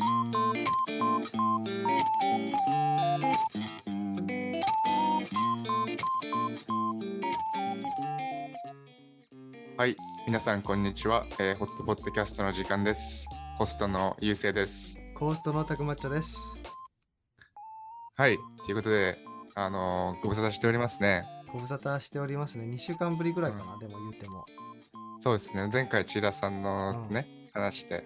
はい、皆さんこんにちは、えーホットポッドキャストの時間です。ホストのゆうせいです。コーストのたくまっちゃです。はい、ということで、あのーご無沙汰しておりますね。ご無沙汰しておりますね。2週間ぶりぐらいかな、でも言うても。そうですね、前回千田さんのね、話して、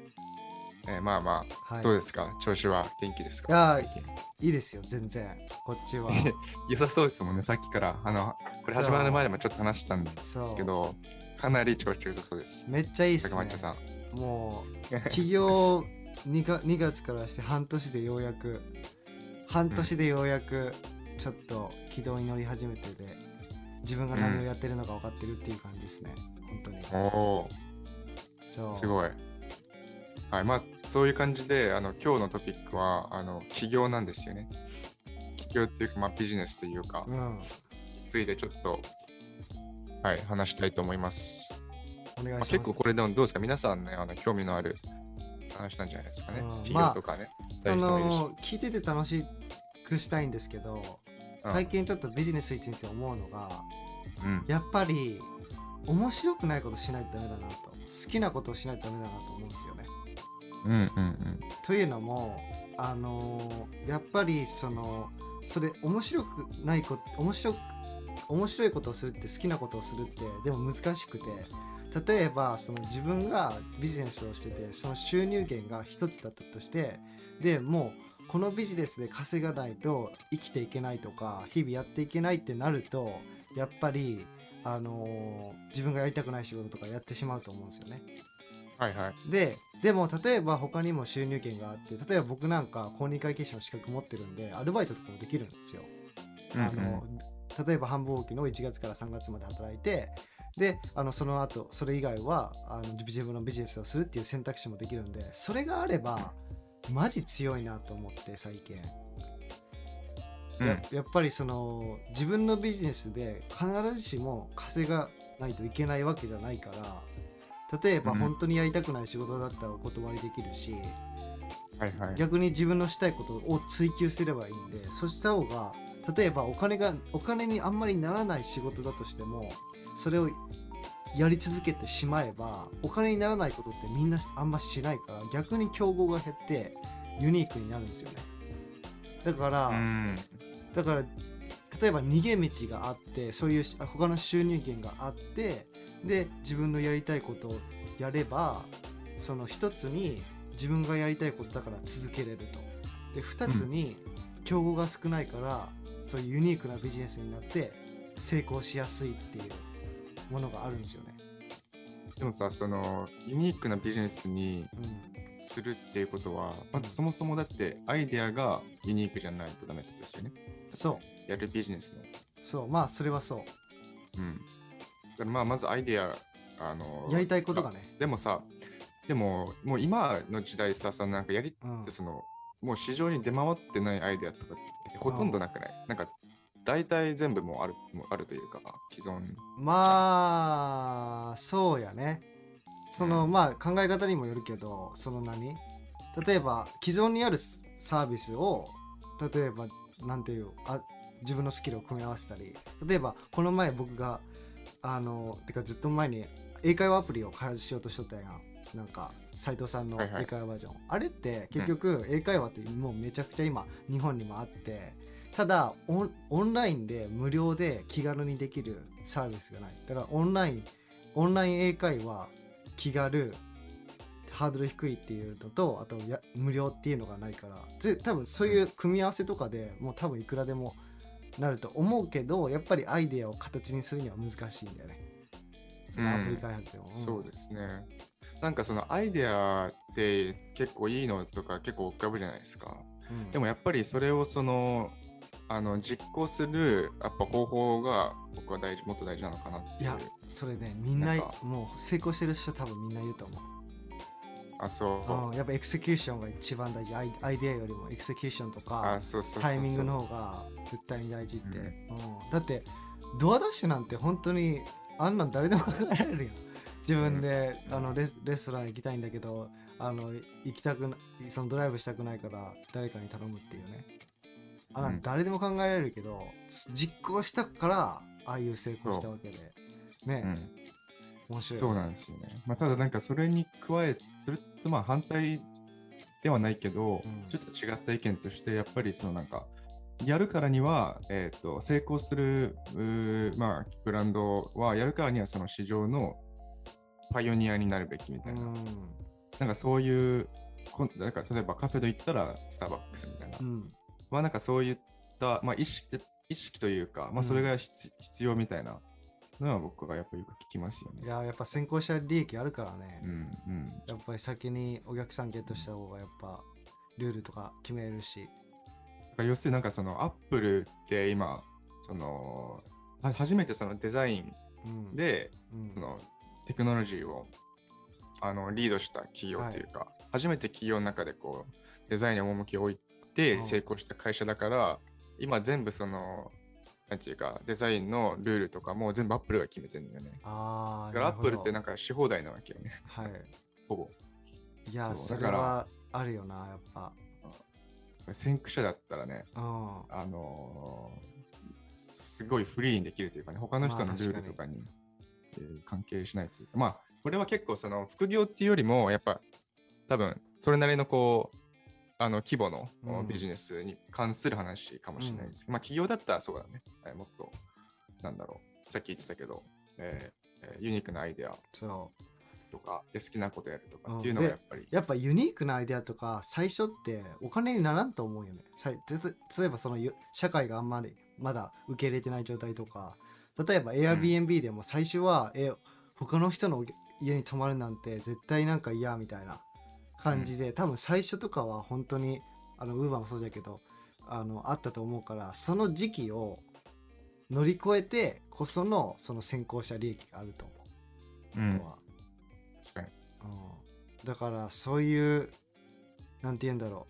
えーまあまあ、はい。どうですか？調子は元気ですか？いいいですよ、全然。こっちは。良さそうですもんね、さっきから。あの、これ始まる前でもちょっと話したんですけど、かなり調子良さそうです。めっちゃいいっすね。さん。もう、起業 2, か2月からして半年でようやく、半年でようやく、ちょっと軌道に乗り始めてて、自分が何をやってるのか分かってるっていう感じですね。本当に。おおすごい。はい、まあ、そういう感じで、あの、今日のトピックは、あの、起業なんですよね。起業っていうか、まあ、ビジネスというか、うん。ついでちょっと、はい、話したいと思います。まあ、お願いします。結構これでもどうですか？皆さんね、あの興味のある話なんじゃないですかねうん。起業とかね。あ大事もいるしの聞いてて楽しくしたいんですけど、うん最近ちょっとビジネスについて思うのがうん。やっぱり面白くないことしないとダメだなと好きなことをしないとダメだなと思うんですよね。うんうんうん。というのもあのやっぱりそのそれ面白くないこと面白く面白いことをするって好きなことをするってでも難しくて例えばその自分がビジネスをしててその収入源が一つだったとしてでもうこのビジネスで稼がないと生きていけないとか日々やっていけないってなるとやっぱりあの自分がやりたくない仕事とかやってしまうと思うんですよね。はいはい。ででも例えば他にも収入源があって例えば僕なんか公認会計士の資格持ってるんでアルバイトとかもできるんですよ。あの例えば繁忙期の1月から3月まで働いてであのその後それ以外はあの自分のビジネスをするっていう選択肢もできるんでそれがあればマジ強いなと思って最近。うんややっぱりその自分のビジネスで必ずしも稼がないといけないわけじゃないから例えばうん本当にやりたくない仕事だったらお断りできるし、はいはい。逆に自分のしたいことを追求すればいいんでそした方が例えばお金がお金にあんまりならない仕事だとしてもそれをやり続けてしまえばお金にならないことってみんなあんましないから逆に競合が減ってユニークになるんですよねだから、うん。だから例えば逃げ道があってそういうし他の収入源があってで自分のやりたいことをやればその一つに自分がやりたいことだから続けれるとで二つに競合が少ないからそういうユニークなビジネスになって成功しやすいっていうものがあるんですよね。でもさ、その、ユニークなビジネスにうん、するっていうことは、まずそもそもだってアイデアがユニークじゃないとダメってことですよね。そうやるビジネスの。そうまあそれはそううん。だからまあ、まずアイデア、あの、やりたいことがね。でもさ、でも、もう今の時代さ、そのなんかやり、うん。その、もう市場に出回ってないアイデアとかってほとんどなくない、なんか、大体全部もうある、もうあるというか、既存。まあそうやね。その、うん。まあ考え方にもよるけどその何？例えば既存にあるサービスを例えばなんていうあ自分のスキルを組み合わせたり例えばこの前僕があのてかずっと前に英会話アプリを開発しようとしとったや。んなんか斉藤さんのはいはい。英会話バージョン、あれって結局英会話ってもうめちゃくちゃ今日本にもあってただオンオンラインで無料で気軽にできるサービスがない。だからオンラインオンライン英会話気軽ハードル低いっていうのとあとや無料っていうのがないから。つ多分そういう組み合わせとかでもう多分いくらでもなると思うけどやっぱりアイデアを形にするには難しいんだよね。そのアプリ開発でも、ん。そうですね。なんかそのアイデアって結構いいのとか結構浮かぶじゃないですか。うん。でもやっぱりそれをその、あの実行するやっぱ方法が僕は大事もっと大事なのかなっていう。いやそれねみんなもう成功してる人多分みんな言うと思うあ、そう。うん、やっぱ execution が一番大事。アイアイデアよりも execution とか。タイミングの方が絶対に大事って、うん。うん。だって DoorDash なんて本当にあんなん誰でも考えられるやん。自分で、あのレレストラン行きたいんだけどあの行きたくなそのドライブしたくないから誰かに頼むっていうね。あなんうん。誰でも考えられるけど、実行したからああいう成功したわけで。ね、うん。面白いそうなんですよね。まあ、ただなんかそれに加え、それとまあ反対ではないけど、うん。ちょっと違った意見として、やっぱりそのなんか、やるからには、えー、と成功するまあ、ブランドはやるからにはその市場のパイオニアになるべきみたいな、うん。なんかそういうこんなんか例えばカフェで行ったらスターバックスみたいな、うん。まあなんかそういった、まあ、意識意識というか、まあ、それが必,、必要みたいなのは僕がやっぱよく聞きますよね。いややっぱ先行者利益あるからね、うんうん、やっぱり先にお客さんゲットした方がやっぱルールとか決めれるし、要するになんかそのアップルって今そのは初めてそのデザインうん、でうん。そのテクノロジーをあのリードした企業というか、初めて企業の中でこうデザインに趣を置いてうん。成功した会社だから、今全部そのなんていうかデザインのルールとかも全部アップルが決めてるんだよね。ああだからアップルってななんかし放題なわけよね、はい。ほぼ。いやそれだからはあるよなやっぱ。先駆者だったらね、うん。あのーすすごいフリーにできるというかね、他の人のルールとかに,、えー関係しないというか、まあ、これは結構その副業っていうよりも、やっぱ多分それなりのこう、あの規模のうん。ビジネスに関する話かもしれないですけど、まあ企業だったらそうだね、えーもっと、なんだろう、さっき言ってたけど、えーえーユニークなアイデアとか、で好きなことやるとうん。かっていうのがでやっぱり、やっぱユニークなアイデアとか最初ってお金にならんと思うよね。さいてつ例えばそのゆ社会があんまりまだ受け入れてない状態とか例えば Airbnb でも最初は、え他の人の家に泊まるなんて絶対なんか嫌みたいな感じで、多分最初とかは本当にあのウーバーもそうだけどあのあったと思うからその時期を乗り越えてこそのその先行者利益があると思う。うんあとは、確かに。うんだからそういうなんて言うんだろ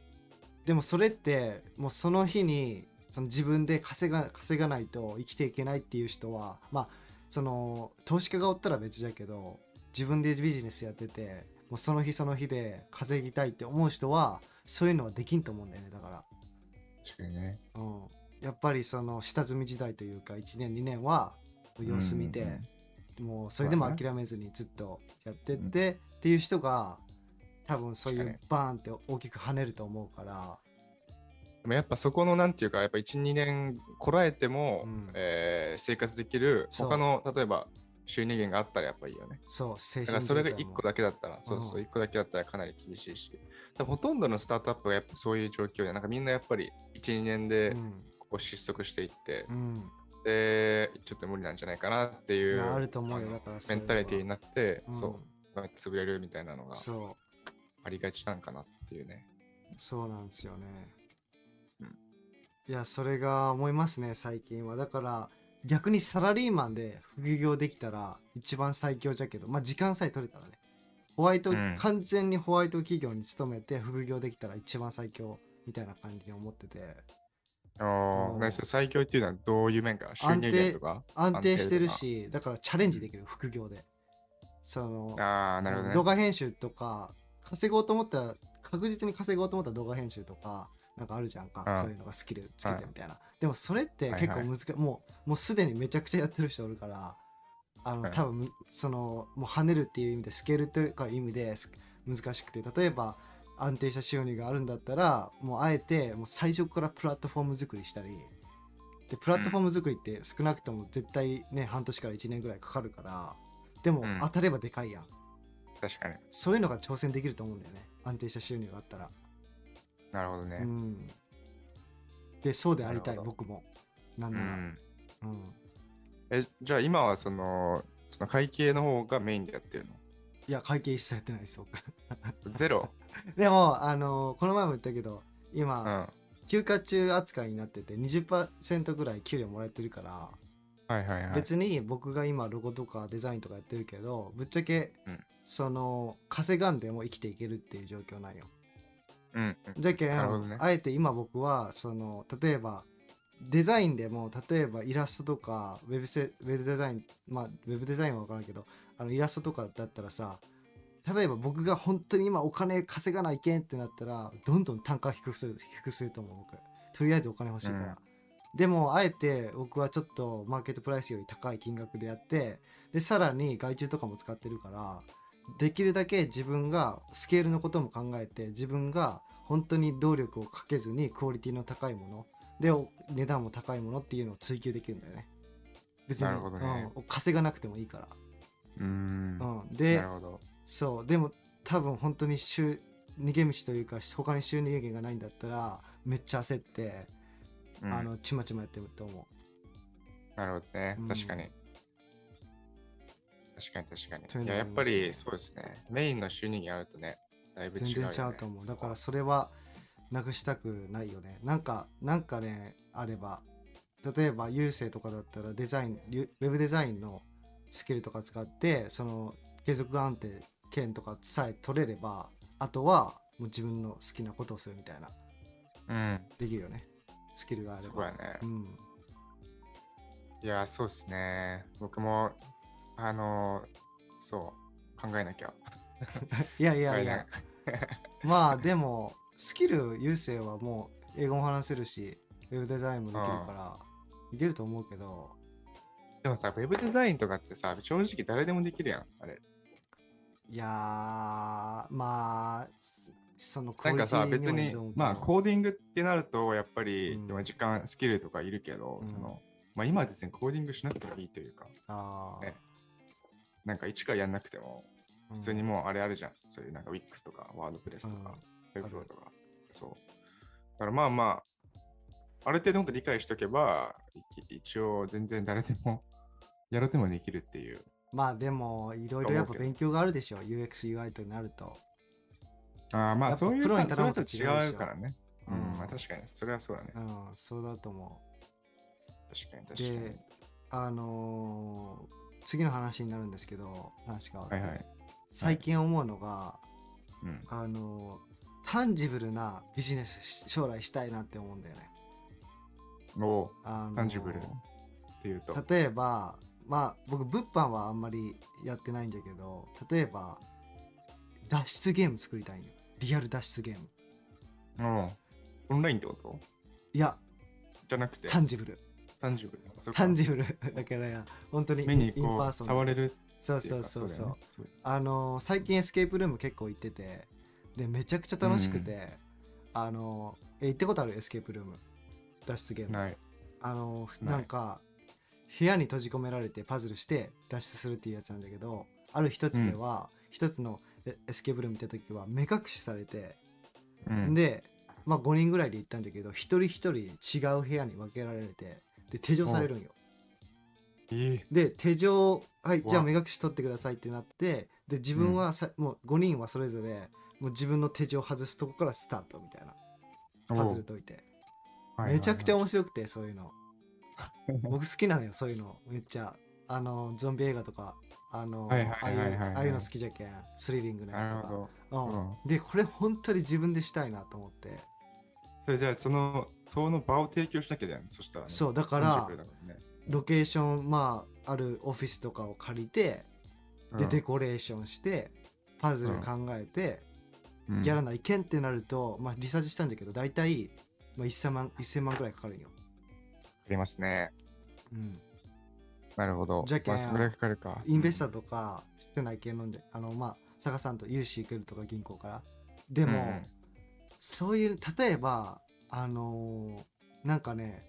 うでもそれってもうその日にその自分で稼が稼がないと生きていけないっていう人はまあその投資家がおったら別だけど自分でビジネスやっててもうその日その日で稼ぎたいって思う人はそういうのはできんと思うんだよねだから。確かにね。うん、やっぱりその下積み時代というか1年2年は様子見て、もうそれでも諦めずにずっとやってって、っていう人が多分そういうバーンって大きく跳ねると思うから、でもやっぱそこのなんていうか、やっぱ1、2年こらえても、うん。えー生活できる他の例えば収入源があったらやっぱいいよね。そう精神だからそれが状態も1個だけだったら、そうそう、うん。1個だけだったらかなり厳しいし、ほとんどのスタートアップがやっぱそういう状況で、なんかみんなやっぱり1、2年でうん。ここ失速していって、うん。で、ちょっと無理なんじゃないかなっていうあると思うよ。だからメンタリティになって、うん。そう、潰れるみたいなのがそありがちなんかなっていうね。うそうなんですよね、うん。いやそれが思いますね最近は。だから逆にサラリーマンで副業できたら一番最強じゃけどまあ時間さえ取れたらね。ホワイト、うん。完全にホワイト企業に勤めて副業できたら一番最強みたいな感じに思ってて。あうん。ー何それ最強っていうのはどういう面か？収入源とか？安定してる安しだからチャレンジできる副業で。そのあ、なるほどね。動画編集とか稼ごうと思ったら確実に稼ごうと思ったら動画編集とかなんかあるじゃんか、うん。そういうのがスキルつけてみたいな、でもそれって結構難しい、もうもうすでにめちゃくちゃやってる人おるからあの、はい多分そのもう跳ねるっていう意味でスケールというか意味です難しくて例えば安定した収入があるんだったらもうあえてもう最初からプラットフォーム作りしたりでプラットフォーム作りって少なくとも絶対ね半年から1年ぐらいかかるからでもうん。当たればでかいやん、確かに。そういうのが挑戦できると思うんだよね。安定した収入があったら、なるほどね。うん。でそうでありたい僕も。なんうなら、ん。うん。え、じゃあ今はその、その会計の方がメインでやってるいや会計一切やってないです僕。の ゼロ？でもあのこの前も言ったけどうん。今、は休暇中扱いになってて20%ぐらい給料もらえてるから、いはいはい。別に僕が今ロゴとかデザインとかやってるけどぶっちゃけ、うん。その稼がんでも生きていけるっていう状況なんようん。じゃけん、ね。あえて今僕はその例えばデザインでも例えばイラストとかウェブセウェブデザインまあウェブデザインは分からんけどあのイラストとかだったらさ例えば僕が本当に今お金稼がないけんってなったらどんどん単価低くする低くすると思う僕。とりあえずお金欲しいから、うん。でもあえて僕はちょっとマーケットプライスより高い金額でやってでさらに外注とかも使ってるからできるだけ自分がスケールのことも考えて自分が本当に労力をかけずにクオリティの高いものでお値段も高いものっていうのを追求できるんだよね別に、なるほどねうん、稼がなくてもいいから、うーん。なうん、でるほど。そうでも多分本当に収逃げ道というか他に収入源がないんだったらめっちゃ焦って、うんあのちまちまやってると思なるほどねうん。確かに。確かに確かに。というのいや、やっぱりますねりそうですね。メインの収入にあるとね、だいぶう全違う。然違うと思うそこはだからそれはなくしたくないよねなんかなんかねあれば例えば郵政とかだったらデザインウェブデザインのスキルとか使ってその継続安定権とかさえ取れればあとはもう自分の好きなことをするみたいなうん。できるよねスキルがあればそうやねう。んいや、そうですね。僕も、あの、そう、考えなきゃ。いやいいや。いや まあでもスキル優勢はもう英語も話せるしウェブデザインもできるからいけると思うけど。でもさ、ウェブデザインとかってさ、正直誰でもできるやん、あれ。いやーまあそのなんかさ、別にまあ、コーディングってなると、やっぱり、うん。まあ時間、スキルとかいるけど、うん。その、まあ、今は別にコーディングしなくてもいいというか、あー。ねなんか一からやんなくても、普通にもうあれあるじゃん。そういうなんか Wix とか、ワードプレスとか、うん Webflow とか。そう。だからまあまあ、ある程度本当理解しとけば、い一応全然誰でも やろうともできるっていう。まあでもいろいろやっぱ勉強があるでしょ UXUI となるとああまあそういうプロにか頼むと違うからね。うん、うんまあ確かに、それはそうだね。うんそうだと思確かにう確かにで。あのー次の話になるんですけど話が、はいはい。最近思うのが、うん。あのタンジブルなビジネスし将来したいなって思うんだよね。お。あのタンジブルっていうと？例えばまあ僕物販はあんまりやってないんだけど例えば脱出ゲーム作りたいんよ。リアル脱出ゲーム。おう。オンラインってこと？いや。じゃなくて、 tangib le tangib le。tangible だから本当に目に in こう person 触れるそうそうそうそう。ね。あの最近 escape room 結構行っててでめちゃくちゃ楽しくて、あのえ行ったことある？ escape room。脱出ゲーム。ない。あのふなんか部屋に閉じ込められてパズルして脱出するっていうやつなんだけどある一つでは一、つのエエスケープルーム行った時は目隠しされて、うん。で、まあ、5人ぐらいで行ったんだけど一人一人違う部屋に分けられてで手錠されるんよ。ええ。で手錠はいじゃあ目隠し取ってくださいってなってで自分はさ、もう5人はそれぞれもう自分の手錠外すとこからスタートみたいな。パズル解いて。めちゃくちゃ面白くてそういうの。僕好きなのよそういうの。めっちゃ。あのゾンビ映画とかあのはいああいうの好きじゃけん。スリリングなやつとか。うん。でこれ本当に自分でしたいなと思ってそれじゃあその、その場を提供しなきゃだよね。そしたらね。そうだからロケーションまああるオフィスとかを借りてでうんデコレーションしてパズル考えてうんやらないけんってなるとまあリサーチしたんだけど大体まあ1000万1000万くらいかかるんよ。ありますね。うんなるほど。じゃけんまあ、それかかるか。インベスターとかしてない系飲んであのまあ探さんと融資受けるとか銀行からでも、うんそういう例えばあのーなんかね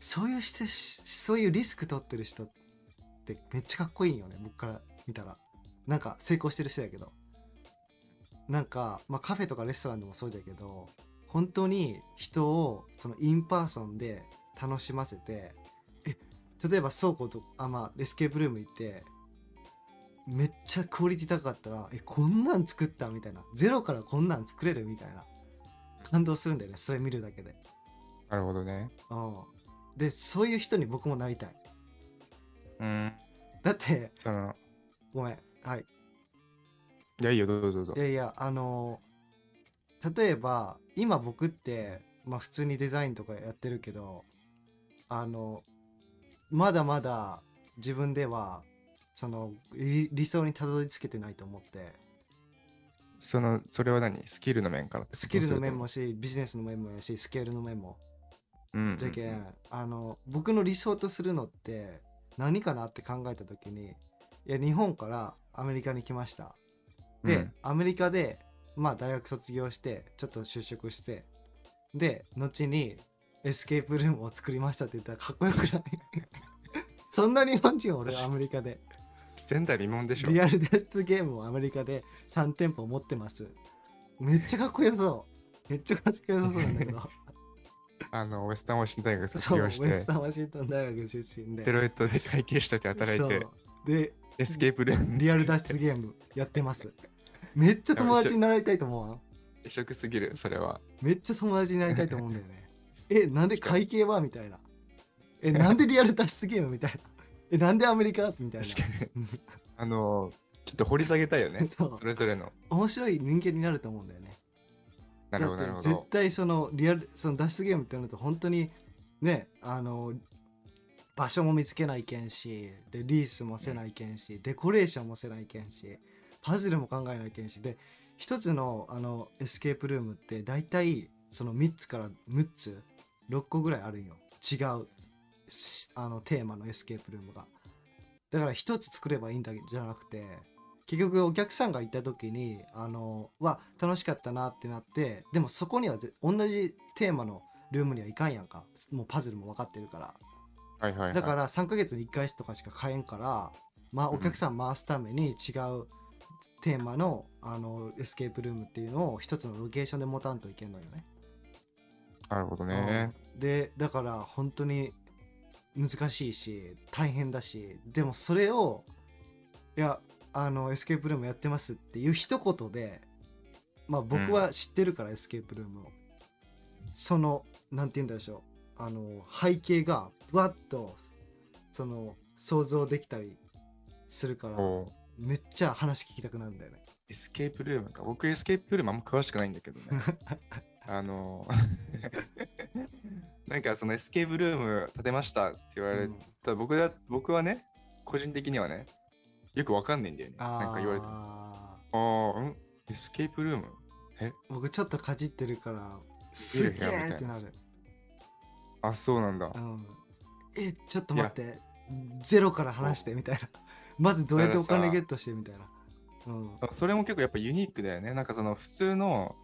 そういうしてそういうリスク取ってる人ってめっちゃかっこいいよね僕から見たら。なんか成功してる人やけど。なんか、まあ、カフェとかレストランでもそうじゃけど本当に人をその in-person で楽しませてえ例えば倉庫とあまあ escape room 行ってめっちゃクオリティ高かったらえこんなん作ったみたいなゼロからこんなん作れるみたいな。感動するんだよね。それ見るだけで、なるほどね。うん、でそういう人に僕もなりたい。うん。だってその、ごめん。はい。いや、いいよ、どうぞどうぞ。い。やいやあの例えば今僕ってまあ普通にデザインとかやってるけどあのまだまだ自分ではその理理想にたどり着けてないと思ってその、それは何？スキルの面からスキルの面そもしビジネスの面もやしスケールの面も。うん。じゃけんあの僕の理想とするのって何かなって考えた時にいや日本からアメリカに来ました。で、うん。アメリカでまあ大学卒業してちょっと就職してで後にエスケープルームを作りましたって言ったらかっこよくない？そんな日本人俺はアメリカで前代未聞でしょ。リアルデスゲームをアメリカで3店舗持ってます。めっちゃかっこよそう。めっちゃかっこよさそうなんだけど。あの、ウェスタンワシントン大学卒業して。ェス、タンワシントン大学出身で。デロイトで会計士として働いてでエスケープルームリアル脱出ゲームやってます。めっちゃ友達になりたいと思うわ。異色すぎる、それは。めっちゃ友達になりたいと思うんだよね。えなんで会計はみたいな。え なんでリアル脱出ゲームみたいなえなんでアメリカ？みたいな確かに。あの、ちょっと掘り下げたいよね。そうそれぞれの。面白い人間になると思うんだよねなるほど、なるほだって絶ど。対そのリアルその脱出ゲームってなると本当にねあの場所も見つけないけんしでリースもせないけんし、デコレーションもせないけんしパズルも考えないけんしで一つのあの escape room って大体その3つから6つ6個ぐらいあるんよ違うしあのテーマの escape room がだから一つ作ればいいんだじゃなくて結局お客さんがいた時にあのは楽しかったなってなってでもそこにはぜ同じテーマのルームにはいかんやんかもうパズルも分かってるからはいはい、はい。だから3ヶ月に1回とかしか買えんからまあうんお客さん回すために違うテーマのあのエスケープルームっていうのを一つのロケーションで持たんといけんのよね。なるほどね。うんでだから本当に難しいし大変だしでもそれをいやあの escape room やってますっていう一言でまあ僕は知ってるから、 escape room をそのなんて言うんでしょうあの背景がわっとその想像できたりするからおめっちゃ話聞きたくなるんだよね。 escape room か。僕、 escape room あんま詳しくないんだけどね。あの、なんかその escape room 建てましたって言われた、僕だ僕はね、個人的にはね、よくわかんないんだよね。なんか言われても。あああ、うん？ escape room？僕ちょっとかじってるからすげえってなる。あ、そうなんだ。う。ん、えちょっと待って。ゼロから話してみたいな。まずどうやってお金ゲットしてみたいな、うん、あそれも結構やっぱユニークだよね。なんかその普通の、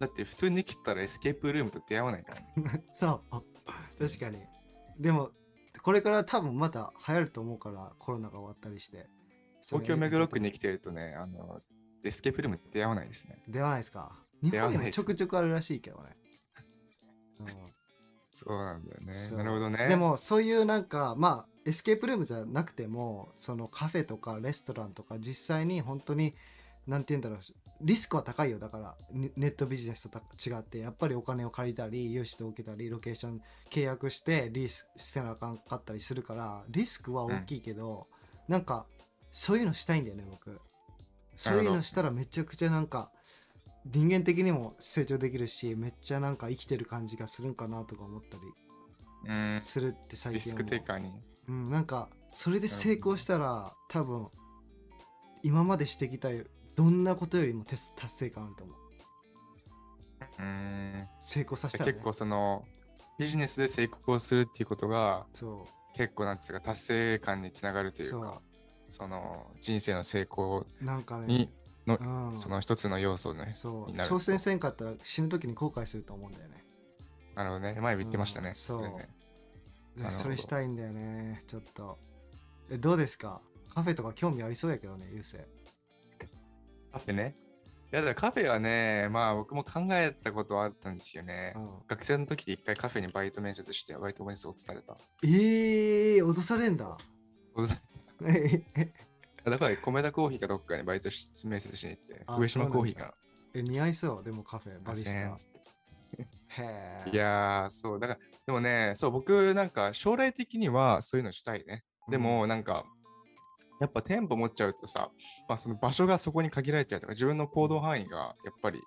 だって普通に来たら escape room と出会わないからね。そう確かに。でもこれから多分また流行ると思うからコロナが終わったりして。東京目黒区に来てるとね、あの、 escape room って出会わないですね。出会わないですか？日本にもちょくちょくあるらしいけどね、うん。そうなんだよね。なるほどね。で、もそういうなんかまあ escape room じゃなくてもそのカフェとかレストランとか実際に本当になんて言うんだろうリスクは高いよ。だからネネットビジネスとた違ってやっぱりお金を借りたり融資を受けたりロケーション契約してリースしてなあかんかったりするからリスクは大きいけど、なんかそういうのしたいんだよね僕。そういうのしたらめちゃくちゃなんか人間的にも成長できるしめっちゃなんか生きてる感じがするんかなとか思ったりうん、するって最近リスクテイカーに。うん、なんかそれで成功したら多分今までしてきたどんなことよりも達達成感あると思う？うん。成功させたら、ね、結構その、ビジネスで成功するっていうことが、そ結構なんつうか達成感につながるとうそいうか、その人生の成功うなんかねに、のうん、その一つの要素ね。そう。挑戦せんかったら死ぬ時に後悔すると思うんだよね。なるほどね。前言ってましたね。うん。それね。でなるほど。それしたいんだよねちょっと。えどうですか？カフェとか興味ありそうやけどねゆうせいカフェね。いやだカフェはね、まあ僕も考えたことはあったんですよね。うん学生の時に一回カフェにバイト面接して、バイト面接落とされた。えー、落とされんだ落とさえだ から米田コーヒーかどっかにバイトし面接しに行ってあ、上島コーヒーかえ似合いそうでもカフェバな。リスタ8000つってへえいやー、そう、だから、でもね、そう、僕なんか将来的にはそういうのしたいね。でもなんか、やっぱ店舗持っちゃうとさ、まあその場所がそこに限られちゃうとか、自分の行動範囲がやっぱり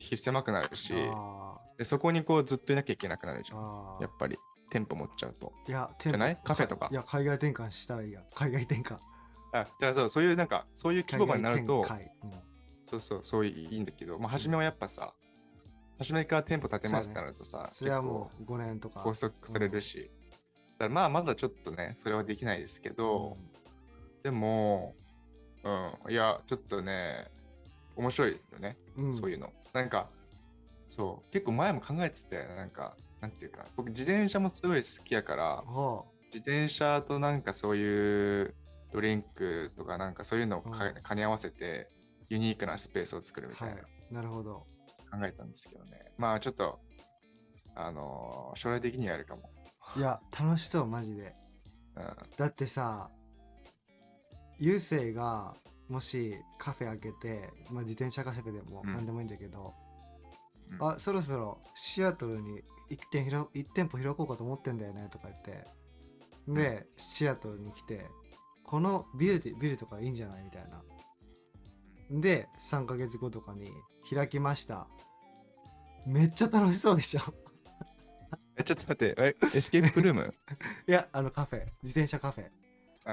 狭くなるし、あでそこにこうずっといなきゃいけなくなるじーゃん。やっぱり店舗持っちゃうと。いや、じゃない？カフェとか？いや、海外転換したらいいや。海外転換。あだからそうそういうなんか、そういう規模になるとうん。そうそう、そういいんだけど、まあ、初めはやっぱさ、初めから店舗建てますってなるとさ、それはもう5年とか。拘束されるし、だからまあまだちょっとね、それはできないですけど、でも、うん、いや、ちょっとね、面白いよね、うん。そういうの。なんか、そう、結構前も考えてて、なんか、なんていうか、僕自転車もすごい好きやから、は自転車となんかそういうドリンクとかなんかそういうのをかうん。兼ね合わせてユニークなスペースを作るみあはいたい。ななるほど。考えたんですけどね。まあちょっと、あのー将来的にはやるかも。いや楽しそうマジで。うん。だってさゆうせいがもしカフェ開けて、まあ、自転車カフェでもうん。何でもいいんだけど、うん。あそろそろシアトルに1店ひら一店舗開こうかと思ってんだよねとか言って。で、シアトルに来てこのビルでビルとかいいんじゃないみたいな。で3ヶ月後とかに開きました。めっちゃ楽しそうでしょ？え、ちょっと待って、え、エスケープルーム？いやあのカフェ。自転車カフェ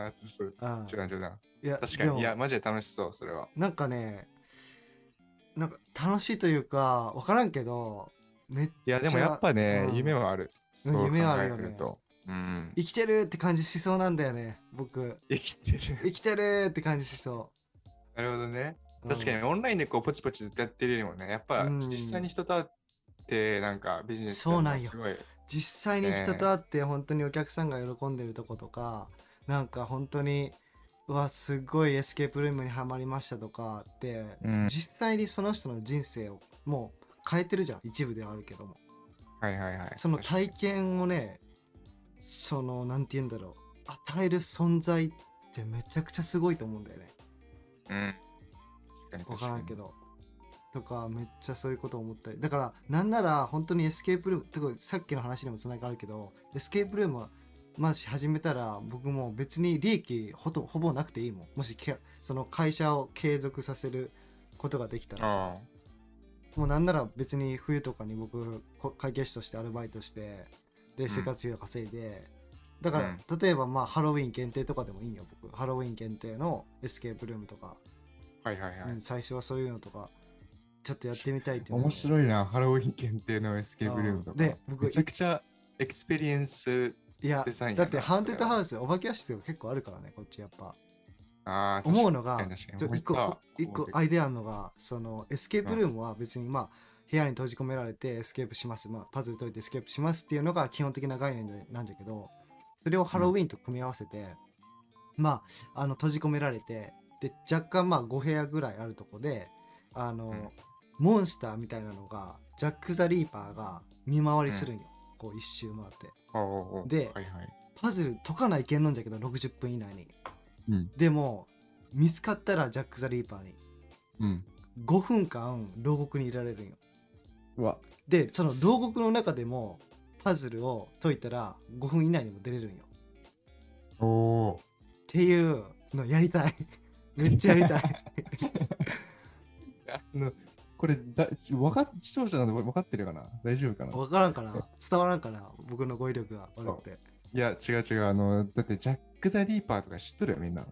あ、そうそう。あ違う違うな。いや確かに。いや、マジで楽しそう、それは。なんかねなんか楽しいというか分からんけどめっいや、でもやっぱね、うん夢はある。夢はあるよね。うん。生きてるって感じしそうなんだよね僕生きてる。生きてるって感じしそなるほどね。う確かにうんオンラインでこうポチポチずっとやってるよりもね、やっぱうん実際に人と会ってなんかビジネスそうなんよすごい。実際に人と会って本当にお客さんが喜んでるとことかなんか本当にうわすごいエスケープルームにはまりましたとかって、うん。実際にその人の人生をもう変えてるじゃん一部ではあるけども。はいはいはい。その体験をねそのなんて言うんだろう。与える存在ってめちゃくちゃすごいと思うんだよね。うん。分確からんけど。とかめっちゃそういうこと思ったり。だからなんなら本当に escape room とかさっきの話にもつながるけど escape room はまし始めたら僕も別に利益ほとほぼなくていいもんもしけその会社を継続させることができたらさあもうなんなら別に冬とかに僕こ会計士としてアルバイトしてで生活費を稼いで、だから、例えばまあハロウィン限定とかでもいいんよ僕ハロウィン限定の escape room とか、あ。はいはいはい。うん最初はそういうのとかちょっとやってみたいって面白いな、ハロウィン限定の escape room とか。で僕めちゃくちゃ experience。いやデザインだって haunted house お化け屋敷とか結構あるからねこっちやっぱ。あー思うのが一個一個アイデアあるのがその escape room は別にまあ部屋に閉じ込められて escape します、まあ、パズル解いて escape しますっていうのが基本的な概念でなんだけどそれをハロウィンと組み合わせて、まああの閉じ込められてで若干まあ5部屋ぐらいあるとこであの、うん。モンスターみたいなのがジャック・ザ・リーパーが見回りするんよ、こう一周回ってではいはい。パズル解かないけんのんじゃけど60分以内にうん。でも見つかったらジャック・ザ・リーパーにうん。5分間牢獄にいられるんようわ。でその牢獄の中でもパズルを解いたら5分以内にも出れるんよおおっていうのやりたい めっちゃやりたいー。あ の これだ、わかっ視聴者なの分かってるかな？大丈夫かな？分からんかな？伝わらんかな？僕の語彙力が。悪くて。いや、違う違う。あの、だってジャック・ザ・リーパーとか知っとるよ、みんな。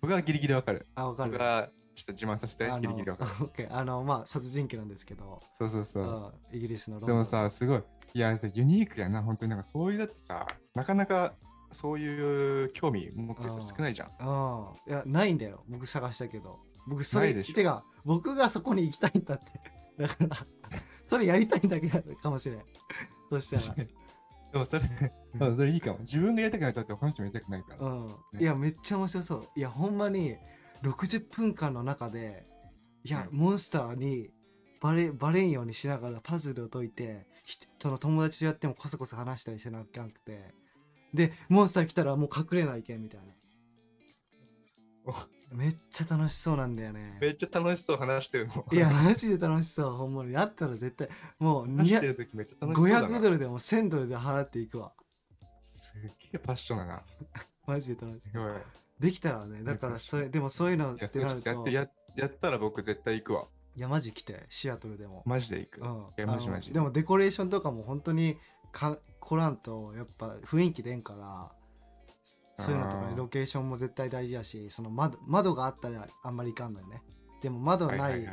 僕はギリギリわかる。あ分かる。僕はちょっと自慢させてギリギリわかる。オッケーあのまあ殺人鬼なんですけど。そうそうそう。うんイギリスのでもさ、すごい。いや、ユニークやな、本当になんかそういうだってさ、なかなかそういう興味持ってる人少ないじゃん。うん。いやないんだよ。僕探したけど僕それてか僕がそこに行きたいんだって。だからそれやりたいんだけどかもしれん。そしたら。でもそれ、うん。それいいかも。自分がやりたくないとって他の人もやりたくないから。うん、ね。いやめっちゃ面白そう。いやほんまに60分間の中でいや、うん。モンスターにバレバレんようにしながらパズルを解いてひその友達とやってもこそこそ話したりしなきゃなくて。でモンスター来たらもう隠れないけんみたいなめっちゃ楽しそうなんだよねめっちゃ楽しそう話してるの。いやマジで楽しそうほんまにやったら絶対もう話して200る時めっちゃ楽しそうだな。500ドルでも1000ドルで払っていくわすげえパッションだな。マジで楽しい。できたらねだからそれでもそういうのってなるとやややったら僕絶対行くわ。いやマジ来てシアトルでも、マジで行く。うん、いやマジマジでもデコレーションとかも本当にか来らんとやっぱ雰囲気出んからそういうのとかロケーションも絶対大事やしその窓窓があったらあんまりいかんのよね。でも窓なはい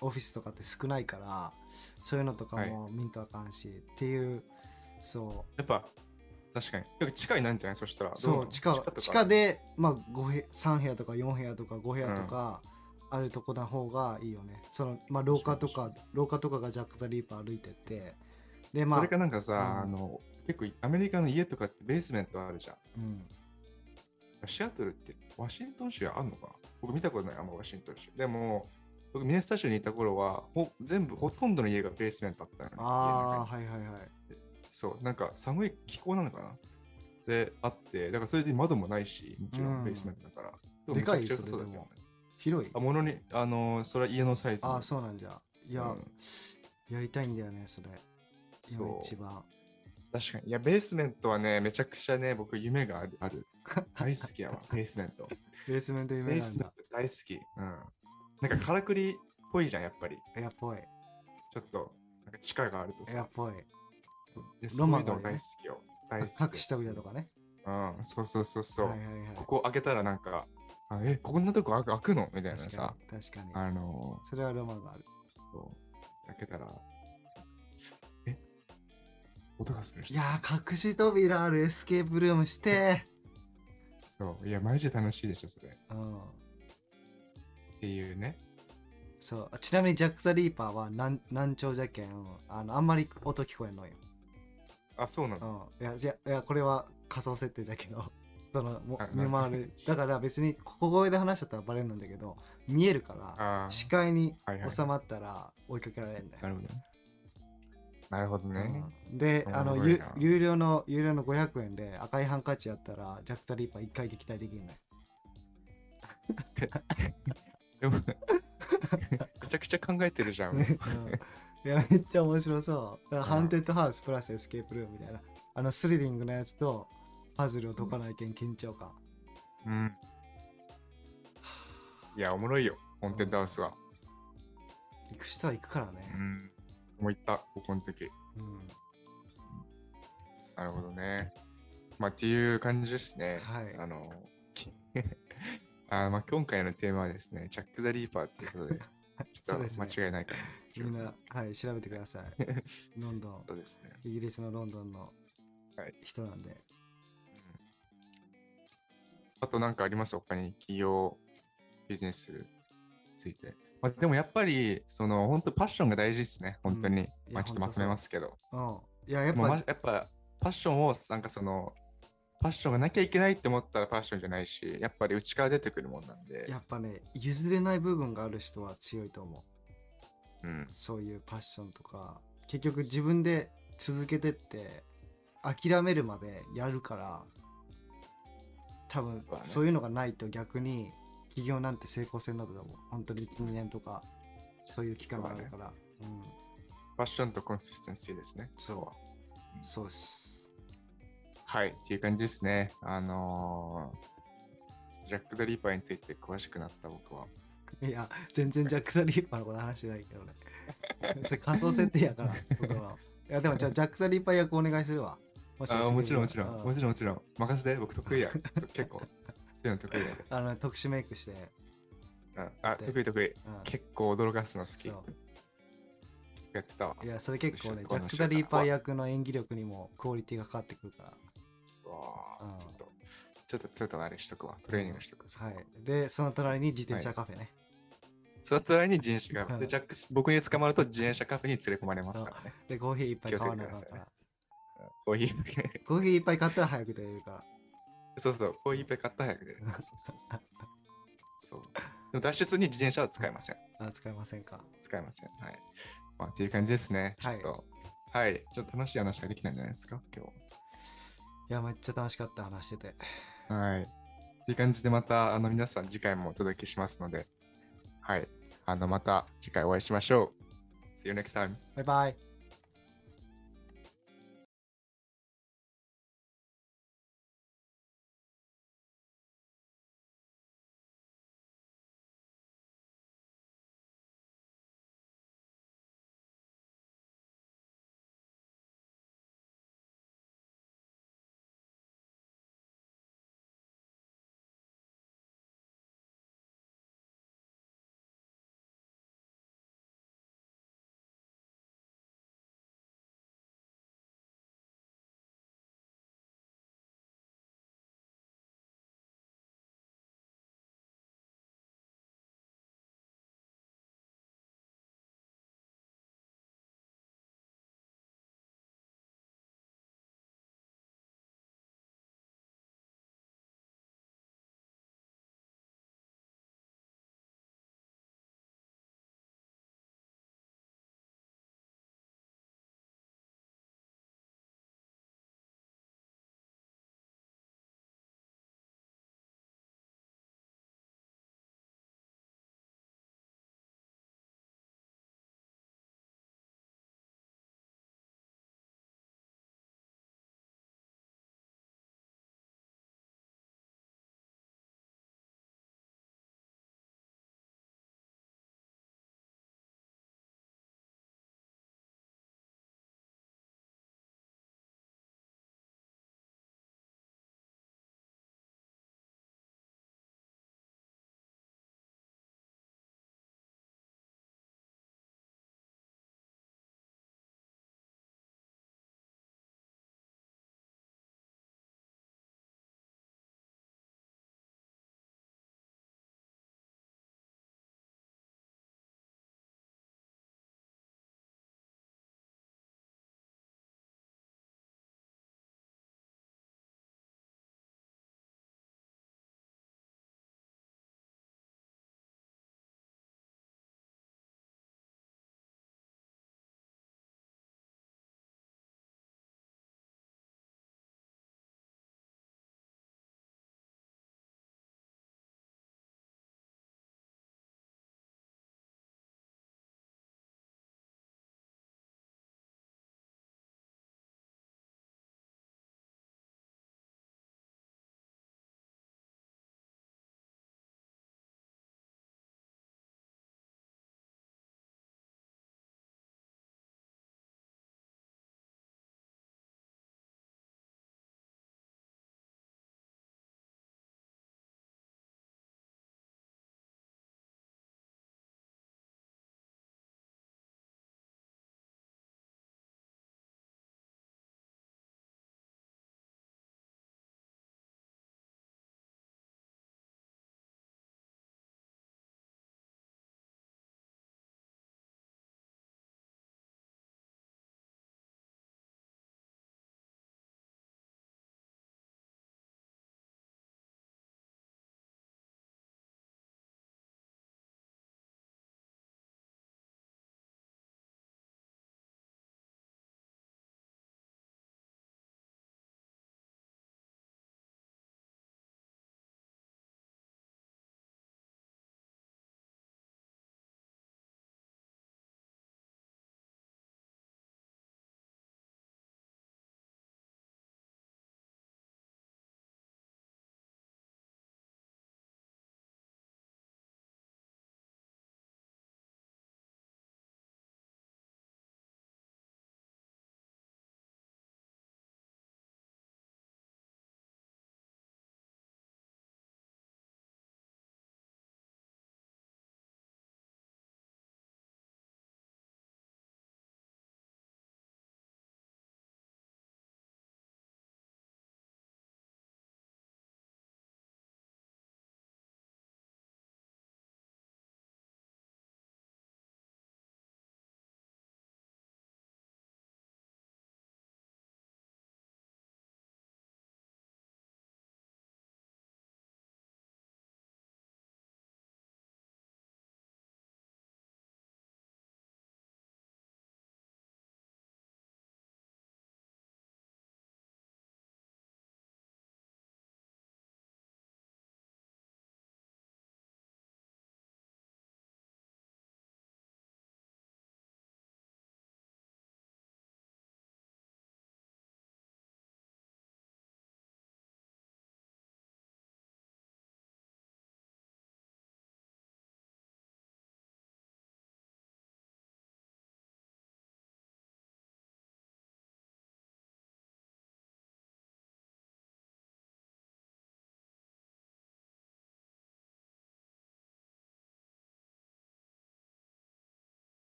オフィスとかって少ないからそういうのとかも見んとあかんし、っていうそう。やっぱ、確かに。地下になんじゃない？そしたら。そう地下地下で、まあ、5部3部屋とか4部屋とか5部屋とかあるとこな方がいいよね、そのまあ廊下とか廊下とかがジャック・ザ・リーパー歩いてって。でまあそれかなんかさ、うん。あの、結構アメリカの家とかってベースメントあるじゃん。うん、シアトルってワシントン州あんのかな？僕見たことない、あんまワシントン州。でも、僕、ミネスタ州にいた頃はほ、全部、ほとんどの家がベースメントあったのね。ああはいはいはい。そう、なんか寒い気候なのかな？で、あって、だからそれで窓もないし、もちろうん。んベースメントだから。でかい？めちゃくちゃ良さそうだけどね。広い？あ、ものに、あのー、それは家のサイズ。ああそうなんじゃ。いや、うん。やりたいんだよねそれ。今そう。一番確かに。いや、ベースメントはね、めちゃくちゃね、僕、夢がある。ある 大好きやわ、ベースメント。ベースメントベ夢なんだースメント大好き。うん。なんか、からくりっぽいじゃん、やっぱり。エアっぽいちょっと、なんか地下があるとさエアっ。ぽいでロマンが大好きよ。大好き。隠した扉とかねうん、そうそうそうそう。はいはいはいここ開けたらなんか、あえ、こんなとこ開くの？みたいな確さ確かにあのそれはロマンがあるー、そう開けたら、え音がする人。いやー隠し扉あるエスケープルームして。そう。いや、マジで楽しいでしょ、それ。っうん。ていうね。そう。ちなみにジャック・ザ・リーパーは難難聴じゃけんあのあんまり音聞こえんのよ、あ、そうなうの、ん、いやいやいやこれは仮想設定だけど。そのもあ見回る。だから別に小声で話しちゃったらバレるんだけど見えるから視界に収まったら追いかけられるんだよ、なるほどね。なるほどね。うん。であの有料の有料の500円で赤いハンカチやったらジャック・ザ・リッパー1回撃退できるね でも めちゃくちゃ考えてるじゃん。うん。いやめっちゃ面白そう。だから haunted house plus escape room みたいな。あのスリリングなやつとパズルを解かないけん緊張感。うん。いや、おもろいよ、ホーンテッドハウスは。行く人は行くからうねん。もう行った、ここの時。うんなるほどね。まあ、っていう感じですね。はいあの、き あまあ、今回のテーマはですね、ジャック・ザ・リーパーっていうことで、ちょっと間違いないかな。みんなはい調べてください ロンドンそうですね。イギリスのロンドンのはい人なんで、あと何かあります？他に企業ビジネスについて。まあ、でもやっぱり、その本当パッションが大事ですね、本当に。いやまあちょっとまとめますけど。うんいややっぱやっぱパッションをなんかその、パッションがなきゃいけないって思ったらパッションじゃないし、やっぱり内から出てくるもんなんで。やっぱね譲れない部分がある人は強いと思ううん。そういうパッションとか結局自分で続けてって諦めるまでやるから多分そういうのがないと逆に企業なんて成功せんだと思う本当に12年とかそういう期間があるからうんパッションとコンシステンシーですね。そうそうっすはい、っていう感じですね。あのージャック・ザ・リーパーについて詳しくなった僕は。いや全然ジャック・ザ・リーパーのこと話してないけどね それ仮想設定やから僕はいやでもじゃあジャック・ザ・リーパー役お願いするわもしあーもちろんもちろん、うもちろんもちろん。任せて、僕得意や。結構。そういうの得意やで。あの特殊メイクして、うん、あ、で得意得意。うん結構驚かすの好き。やってたわ。いや、それ結構ね、ジャック・ザ・リーパー役の演技力にもクオリティがかかってくるかうわうんーちょっと、ちょっと、ちょっとあれしとくわ。トレーニングしとく。ら。はい。で、その隣に自転車カフェね。そうだったらに自転車カで、ジャックス、僕に捕まると自転車カフェに連れ込まれますからね。で、コーヒーいっぱい買わなあかんか気をつけてくだら。うんコーヒー、コーヒーいっぱい買ったら早く出れるから。そうそう、コーヒーいっぱい買ったら早く出る。そうそうそう。そう。でも脱出に自転車は使えません。あ、使えませんか。使えません。はい。まあ、っていう感じですね。ちょはいっと、はい。ちょっと楽しい話ができたんじゃないですか、今いや、めっちゃ楽しかった話してて。日。はい。っていう感じで、また、あの、皆さん次回もお届けしますので、はい。あの、また次回お会いしましょう。See you next time. バイバイ。